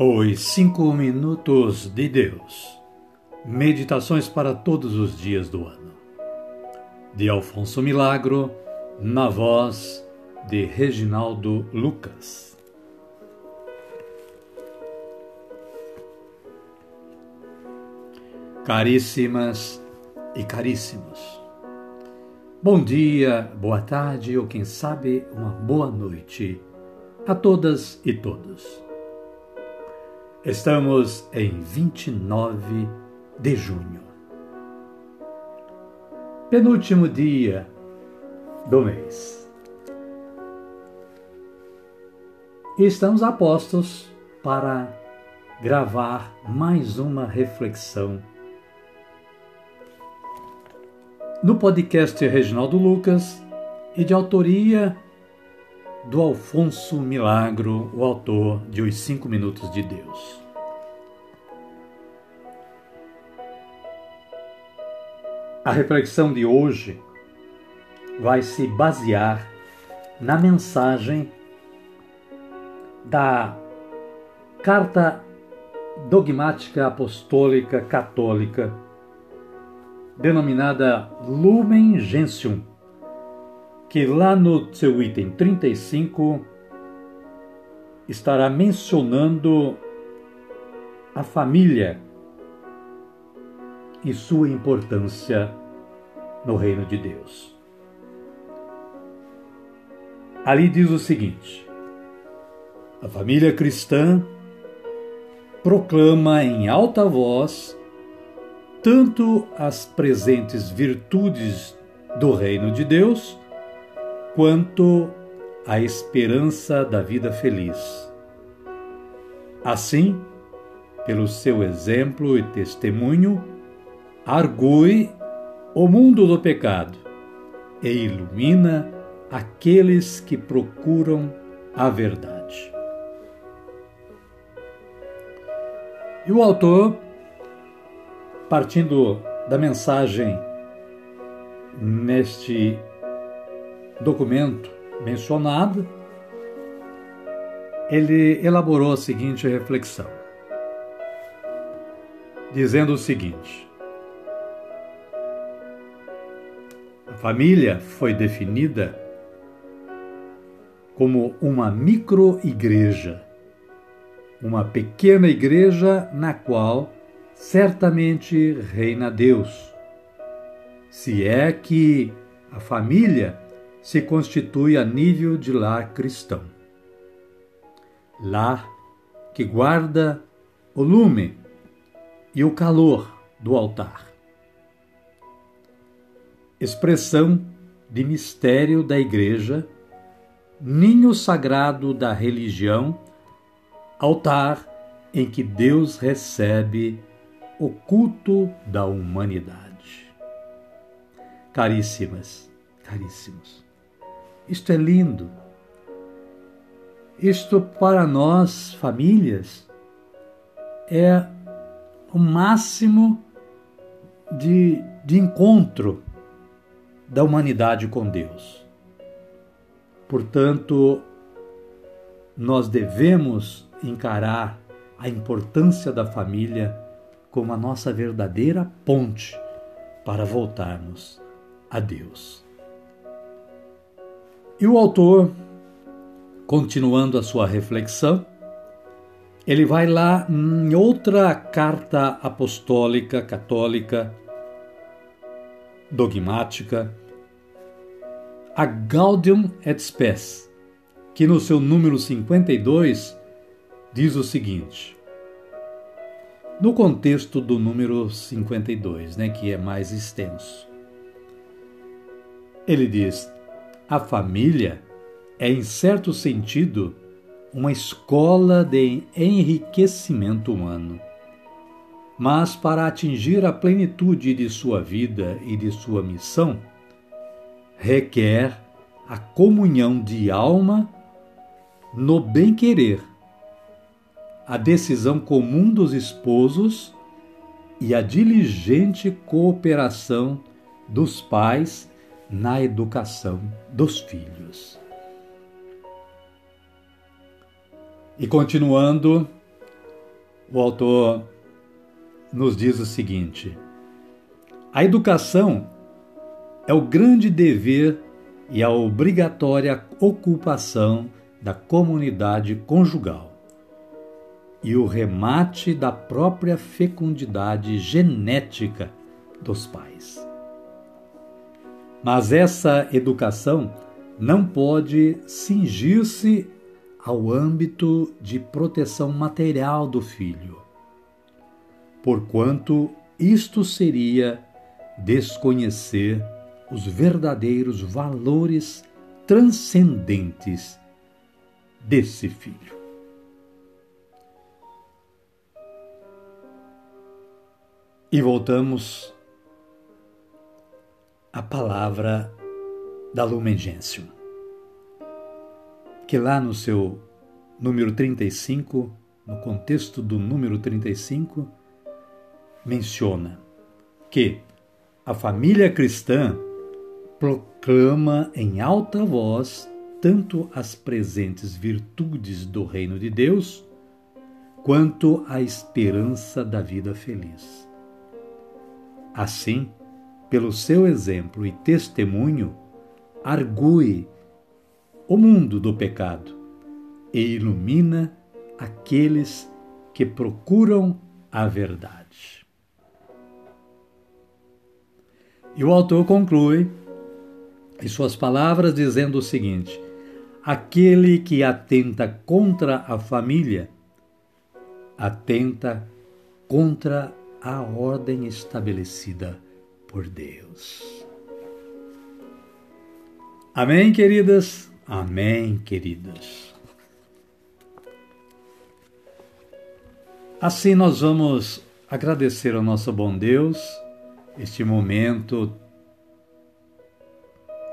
Os Cinco Minutos de Deus Meditações para todos os dias do ano. De Alfonso Milagro, na voz de Reginaldo Lucas. Caríssimas e caríssimos, bom dia, boa tarde ou quem sabe uma boa noite a todas e todos. Estamos em 29 de junho, penúltimo dia do mês. E estamos a postos para gravar mais uma reflexão no podcast Reginaldo Lucas e de autoria do Alfonso Milagro, o autor de Os Cinco Minutos de Deus. A reflexão de hoje vai se basear na mensagem da Carta Dogmática Apostólica Católica, denominada Lumen Gentium que lá no seu item 35 estará mencionando a família e sua importância no reino de Deus. Ali diz o seguinte: a família cristã proclama em alta voz tanto as presentes virtudes do reino de Deus, quanto à esperança da vida feliz. Assim, pelo seu exemplo e testemunho, argue o mundo do pecado e ilumina aqueles que procuram a verdade. E o autor, partindo da mensagem neste documento mencionado, ele elaborou a seguinte reflexão, dizendo o seguinte: A família foi definida como uma micro-igreja, uma pequena igreja na qual certamente reina Deus. Se é que a família se constitui a nível de lar cristão. Lar que guarda o lume e o calor do altar. Expressão de mistério da Igreja, ninho sagrado da religião, altar em que Deus recebe o culto da humanidade. Caríssimas, caríssimos, isto é lindo. Isto para nós, famílias, é o máximo de, de encontro da humanidade com Deus. Portanto, nós devemos encarar a importância da família como a nossa verdadeira ponte para voltarmos a Deus. E o autor, continuando a sua reflexão, ele vai lá em outra carta apostólica católica dogmática, a Gaudium et Spes, que no seu número 52 diz o seguinte: no contexto do número 52, né, que é mais extenso. Ele diz: a família é, em certo sentido, uma escola de enriquecimento humano. Mas para atingir a plenitude de sua vida e de sua missão, requer a comunhão de alma no bem-querer, a decisão comum dos esposos e a diligente cooperação dos pais na educação dos filhos. E continuando, o autor nos diz o seguinte: a educação é o grande dever e a obrigatória ocupação da comunidade conjugal e o remate da própria fecundidade genética dos pais. Mas essa educação não pode cingir-se ao âmbito de proteção material do filho, porquanto isto seria desconhecer os verdadeiros valores transcendentes desse filho. E voltamos à palavra da Lumen Gentium, que lá no seu número 35, no contexto do número 35, menciona que a família cristã proclama em alta voz tanto as presentes virtudes do reino de Deus, quanto a esperança da vida feliz. Assim, pelo seu exemplo e testemunho, argue o mundo do pecado e ilumina aqueles que procuram a verdade. E o autor conclui em suas palavras dizendo o seguinte: aquele que atenta contra a família atenta contra a ordem estabelecida por Deus. Amém, queridas? Amém, queridos. Assim nós vamos agradecer ao nosso bom Deus este momento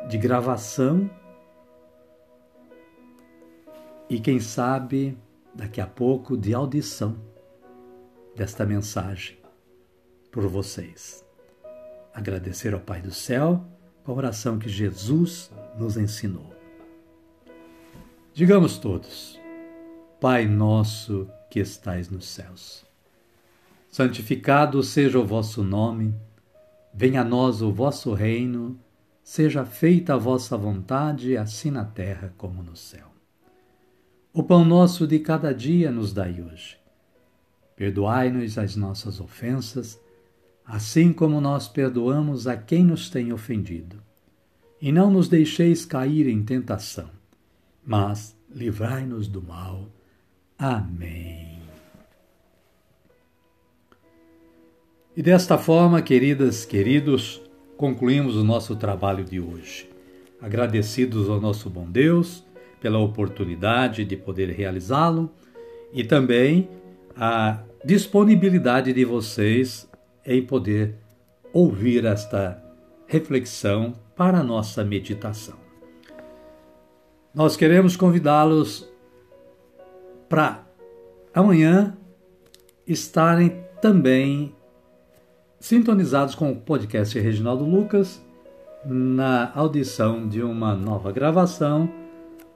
de gravação e quem sabe daqui a pouco de audição desta mensagem por vocês. Agradecer ao Pai do céu com a oração que Jesus nos ensinou. Digamos todos: Pai nosso que estais nos céus, santificado seja o vosso nome, venha a nós o vosso reino, seja feita a vossa vontade, assim na terra como no céu. O pão nosso de cada dia nos dai hoje. Perdoai-nos as nossas ofensas, assim como nós perdoamos a quem nos tem ofendido. E não nos deixeis cair em tentação, mas livrai-nos do mal. Amém. E desta forma, queridas, queridos, concluímos o nosso trabalho de hoje. Agradecidos ao nosso bom Deus pela oportunidade de poder realizá-lo e também a disponibilidade de vocês em poder ouvir esta reflexão para a nossa meditação. Nós queremos convidá-los para amanhã estarem também sintonizados com o podcast Reginaldo Lucas na audição de uma nova gravação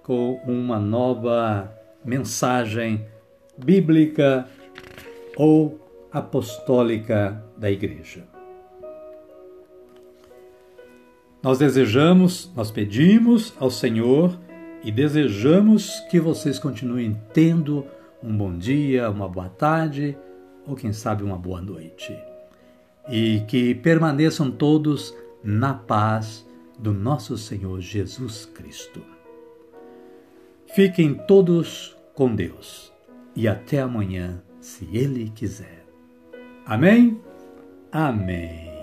com uma nova mensagem bíblica ou apostólica da Igreja. Nós desejamos, nós pedimos ao Senhor e desejamos que vocês continuem tendo um bom dia, uma boa tarde ou quem sabe uma boa noite. E que permaneçam todos na paz do nosso Senhor Jesus Cristo. Fiquem todos com Deus e até amanhã, se Ele quiser. Amém? Amém.